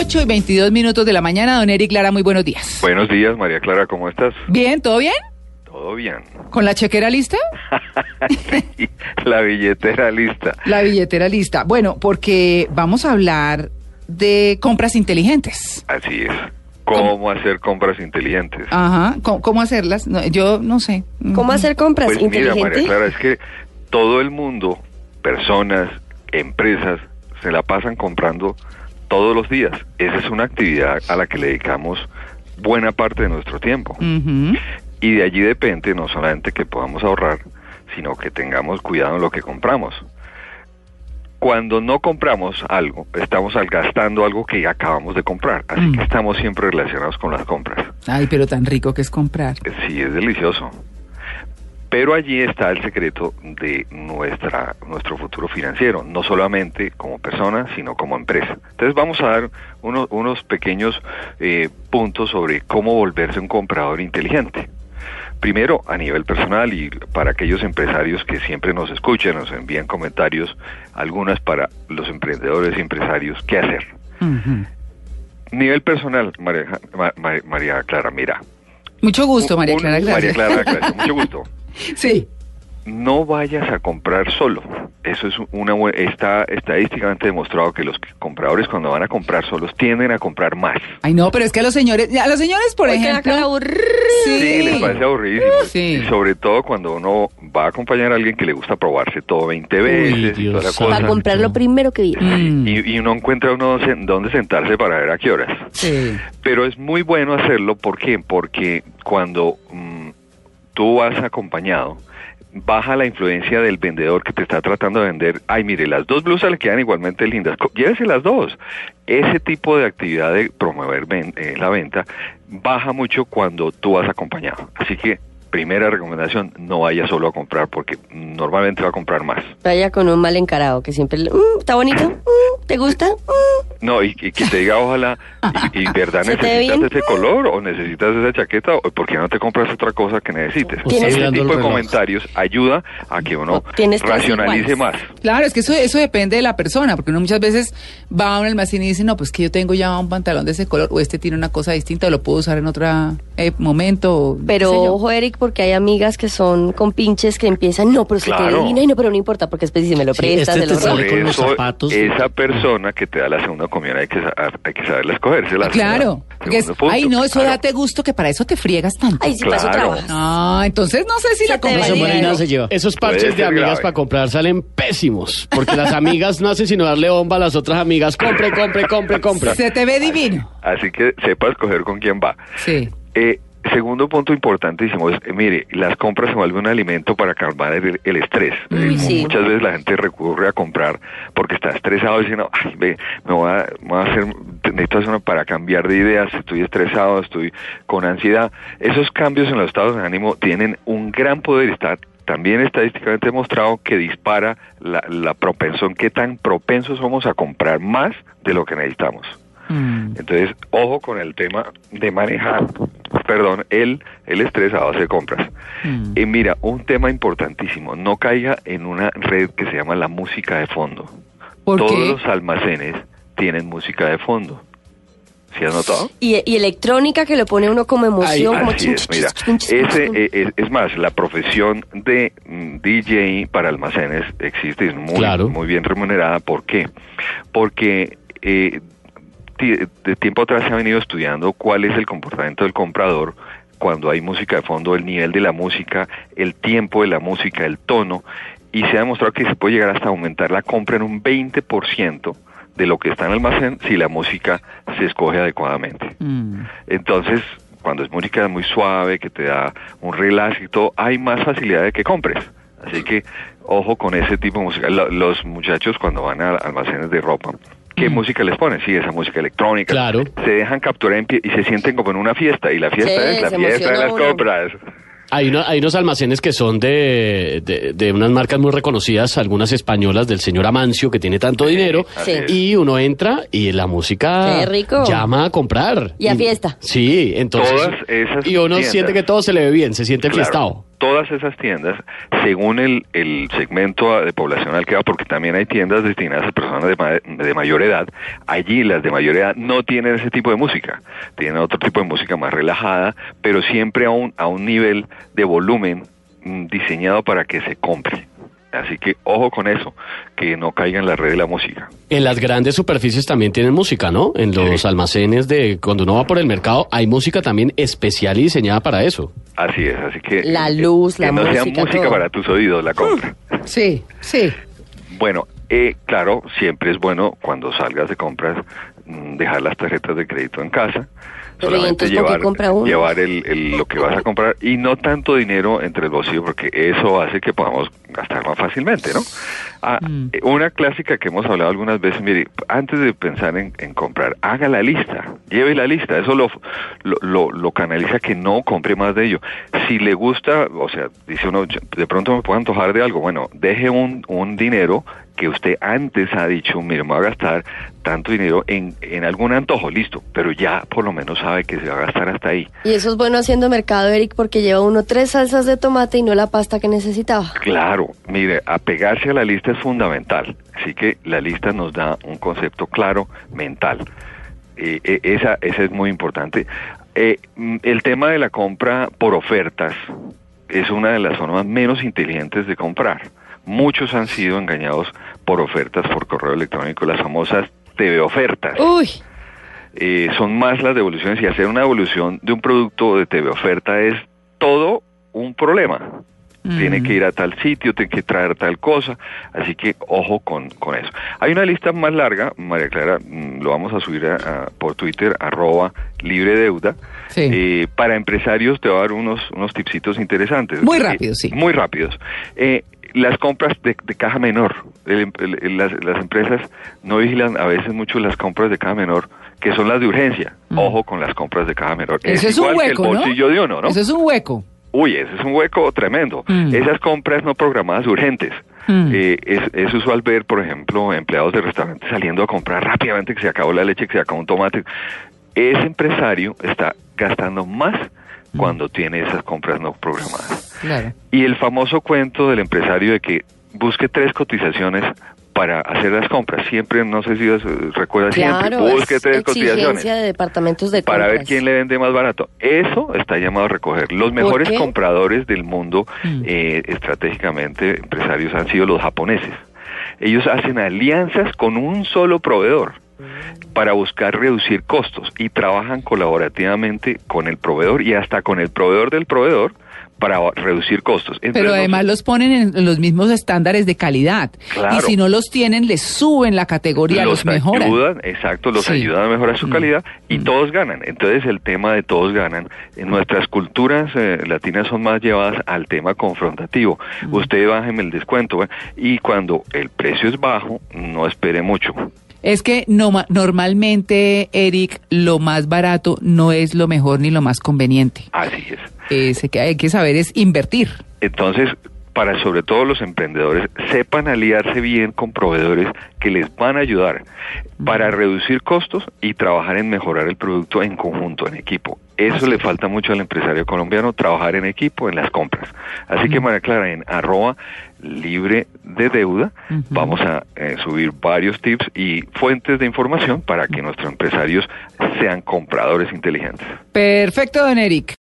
8 y 22 minutos de la mañana. Don Eric Lara, muy buenos días. Buenos días, María Clara, ¿cómo estás? Bien, ¿todo bien? Todo bien. ¿Con la chequera lista? Sí, la billetera lista. La billetera lista. Bueno, porque vamos a hablar de compras inteligentes. Así es. ¿Cómo hacer compras inteligentes? Ajá. ¿Cómo, cómo hacerlas? No, yo no sé. ¿Cómo hacer compras Pues mira, María inteligentes? Clara, es que todo el mundo, personas, empresas, se la pasan comprando todos los días. Esa es una actividad a la que le dedicamos buena parte de nuestro tiempo. Y de allí depende no solamente que podamos ahorrar, sino que tengamos cuidado en lo que compramos. Cuando no compramos algo, estamos gastando algo que ya acabamos de comprar. Así Mm. que estamos siempre relacionados con las compras. Ay, pero tan rico que es comprar. Sí, es delicioso. Pero allí está el secreto de nuestra, nuestro futuro financiero, no solamente como persona, sino como empresa. Entonces vamos a dar unos, unos pequeños eh, puntos sobre cómo volverse un comprador inteligente. Primero, a nivel personal y para aquellos empresarios que siempre nos escuchan, nos envían comentarios, algunas para los emprendedores y empresarios, ¿qué hacer? Ujú. Nivel personal, María, Ma- Ma- María Clara, mira. Mucho gusto, María Un- Clara. María Gracias. Clara, gracias, mucho gusto. Sí. no vayas a comprar solo. Eso es una está estadísticamente demostrado que los compradores cuando van a comprar solos tienden a comprar más. Ay, no, pero es que a los señores, a los señores, por Uy, que la cara ejemplo. aburrida. Sí, les parece aburridísimo. Sí. Y sobre todo cuando uno va a acompañar a alguien que le gusta probarse todo 20 veces y Dios toda la cosa. Para comprar lo primero que vi. Mm, Y, y uno encuentra uno dónde- dónde sentarse para ver a qué horas. sí. Pero es muy bueno hacerlo, ¿por qué? Porque cuando mm, tú vas acompañado, baja la influencia del vendedor que te está tratando de vender. Ay, mire, las dos blusas le quedan igualmente lindas. Llévese las dos. Ese tipo de actividad de promover eh, la venta baja mucho cuando tú vas acompañado. Así que, primera recomendación, no vaya solo a comprar porque normalmente va a comprar más. Vaya con un mal encarado que siempre "Mm, ¿Está bonito? Mm, ¿Te gusta? Mm". No, y, y que te diga, ojalá, y, y verdad ¿Se te necesitas ese color o necesitas esa chaqueta o por qué no te compras otra cosa que necesites. Ese tipo de comentarios ayuda a que uno racionalice más. Claro, es que eso, eso depende de la persona, porque uno muchas veces va a un almacén y dice, no, pues que yo tengo ya un pantalón de ese color, o este tiene una cosa distinta, o lo puedo usar en otro momento. o qué Pero sé ojo, Eric, porque hay amigas que son con pinches que empiezan, no, pero se te Claro. ve divina y no, pero no importa, porque después dice, me lo Sí, prestas, este se lo te sale con los zapatos. esa persona que te da la segunda comunión hay que, hay que saberla escogerse. Claro. porque es- ay, no, eso date gusto que para eso te friegas tanto. Ay, si Claro. trabajas. Ah, entonces no sé si Se la No compañía... se lleva. Esos parches de amigas grave. para comprar salen pésimos. Porque las amigas no hacen sino darle bomba a las otras amigas. Compre, compre, compre, compre. Se te ve divino. Así que sepa escoger con quién va. Sí. Eh, segundo punto importantísimo es, eh, mire, las compras se vuelven un alimento para calmar el, el estrés. Uy, Eh, sí. Muchas veces la gente recurre a comprar porque está estresado diciendo, ay, ve, me voy a, me voy a hacer, necesito hacer una para cambiar de ideas, estoy estresado, estoy con ansiedad. Esos cambios en los estados de ánimo tienen un gran poder está también estadísticamente demostrado que dispara la, la propensión, qué tan propensos somos a comprar más de lo que necesitamos. Mm. Entonces, ojo con el tema de manejar, perdón, el, el estrés a base de compras. Mm. Y mira, un tema importantísimo, no caiga en una red que se llama la música de fondo. ¿Por Todos qué? los almacenes tienen música de fondo. ¿Sí has notado? Y, y electrónica que lo pone uno como emoción, como Así chin, es, mira, chin, chin, ese, chin. es, es más, la profesión de mm, DJ para almacenes existe, es muy, Claro. muy bien remunerada. ¿Por qué? Porque eh, de tiempo atrás se ha venido estudiando cuál es el comportamiento del comprador cuando hay música de fondo, el nivel de la música, el tiempo de la música, el tono, y se ha demostrado que se puede llegar hasta aumentar la compra en un 20% de lo que está en el almacén si la música se escoge adecuadamente. Mm. Entonces, cuando es música muy suave, que te da un relax y todo, hay más facilidad de que compres. Así que, ojo con ese tipo de música. Lo- Los muchachos cuando van a almacenes de ropa, ¿qué Mm. música les ponen? Sí, esa música electrónica. Claro. Se dejan capturar en pie y se sienten como en una fiesta. Y la fiesta Sí, es la fiesta de las uno. compras. Hay, una- hay unos almacenes que son de, de, de unas marcas muy reconocidas, algunas españolas del señor Amancio, que tiene tanto dinero. es. Y uno entra y la música Qué rico. llama a comprar. Y a fiesta. Sí, entonces. Todas esas Y uno tiendas. siente que todo se le ve bien, se siente Claro. fiestado. Todas esas tiendas, según el, el segmento de población al que va, porque también hay tiendas destinadas a personas de, ma- de mayor edad, allí las de mayor edad no tienen ese tipo de música, tienen otro tipo de música más relajada, pero siempre a un, a un nivel de volumen mm, diseñado para que se compre. Así que ojo con eso, que no caiga en la red de la música. En las grandes superficies también tienen música, ¿no? En los Sí. almacenes de cuando uno va por el mercado hay música también especial y diseñada para eso. Así es, así que... La luz, que la no sea música, música todo. para tus oídos la compra. Sí, sí. Bueno, eh, claro, siempre es bueno cuando salgas de compras mm, dejar las tarjetas de crédito en casa. Pero, ¿y entonces para qué compra uno? llevar el, el- lo que vas a comprar y no tanto dinero entre el bolsillo porque eso hace que podamos gastar más fácilmente, ¿no? Ah, Mm. eh, Una clásica que hemos hablado algunas veces, mire, antes de pensar en, en comprar, haga la lista, lleve la lista, eso lo, lo, lo, lo canaliza que no compre más de ello. Si le gusta, o sea, dice uno, "Yo- de pronto me puedo antojar de algo, bueno, deje un, un dinero que usted antes ha dicho, mire, me voy a gastar tanto dinero en, en algún antojo, listo, pero ya por lo menos sabe que se va a gastar hasta ahí. Y eso es bueno haciendo mercado, Eric, porque lleva uno tres salsas de tomate y no la pasta que necesitaba. Claro, mire, apegarse a la lista es fundamental. Así que la lista nos da un concepto claro mental. Eh, eh, esa, esa es muy importante. Eh, mm, el tema de la compra por ofertas es una de las formas menos inteligentes de comprar. Muchos han sido engañados por ofertas por correo electrónico, las famosas TV ofertas. Uy, Eh, son más las devoluciones y hacer una devolución de un producto de TV oferta es todo un problema. Tiene Mm. que ir a tal sitio, tiene que traer tal cosa, así que ojo con, con eso. Hay una lista más larga, María Clara, mm, lo vamos a subir a- a- por Twitter, arroba libre deuda. Sí. Eh, para empresarios te va a dar unos, unos tipsitos interesantes. Muy Eh, rápidos, sí. Muy rápidos. Eh, las compras de, de caja menor. El- las, las empresas no vigilan a veces mucho las compras de caja menor, que son las de urgencia. Mm. Ojo con las compras de caja menor. Eso es un igual hueco, que el ¿no? bolsillo de uno, ¿no? Eso es un hueco. Uy, ese es un hueco tremendo. Mm. Esas compras no programadas urgentes. Mm. Eh, es, es usual ver, por ejemplo, empleados de restaurantes saliendo a comprar rápidamente que se acabó la leche, que se acabó un tomate. Ese empresario está gastando más cuando tiene esas compras no programadas. Claro. Y el famoso cuento del empresario de que busque tres cotizaciones para hacer las compras. Siempre, no sé si os, recuerda claro, siempre, busque es tres cotizaciones de departamentos de para ver quién le vende más barato. Eso está llamado a recoger. Los mejores compradores del mundo, Mm. eh, estratégicamente, empresarios, han sido los japoneses. Ellos hacen alianzas con un solo proveedor para buscar reducir costos y trabajan colaborativamente con el proveedor y hasta con el proveedor del proveedor para reducir costos. Pero además los ponen en los mismos estándares de calidad. Claro. Y si no los tienen, les suben la categoría, los, mejoran. ayudan, exacto, los Sí. ayudan a mejorar su Mm. calidad y Mm. todos ganan. Entonces el tema de todos ganan. En nuestras culturas eh, latinas son más llevadas al tema confrontativo. Mm. Usted bájeme el descuento ¿ve? y cuando el precio es bajo, no espere mucho. Es que no, ma- normalmente, Eric, lo más barato no es lo mejor ni lo más conveniente. Así es. Eh, se que hay que saber es invertir. Entonces, para sobre todo los emprendedores, sepan aliarse bien con proveedores que les van a ayudar para reducir costos y trabajar en mejorar el producto en conjunto, en equipo. Eso le falta mucho al empresario colombiano, trabajar en equipo en las compras. Así que. María Clara, en arroba libre de deuda, vamos a eh, subir varios tips y fuentes de información para que nuestros empresarios sean compradores inteligentes. Perfecto, don Eric.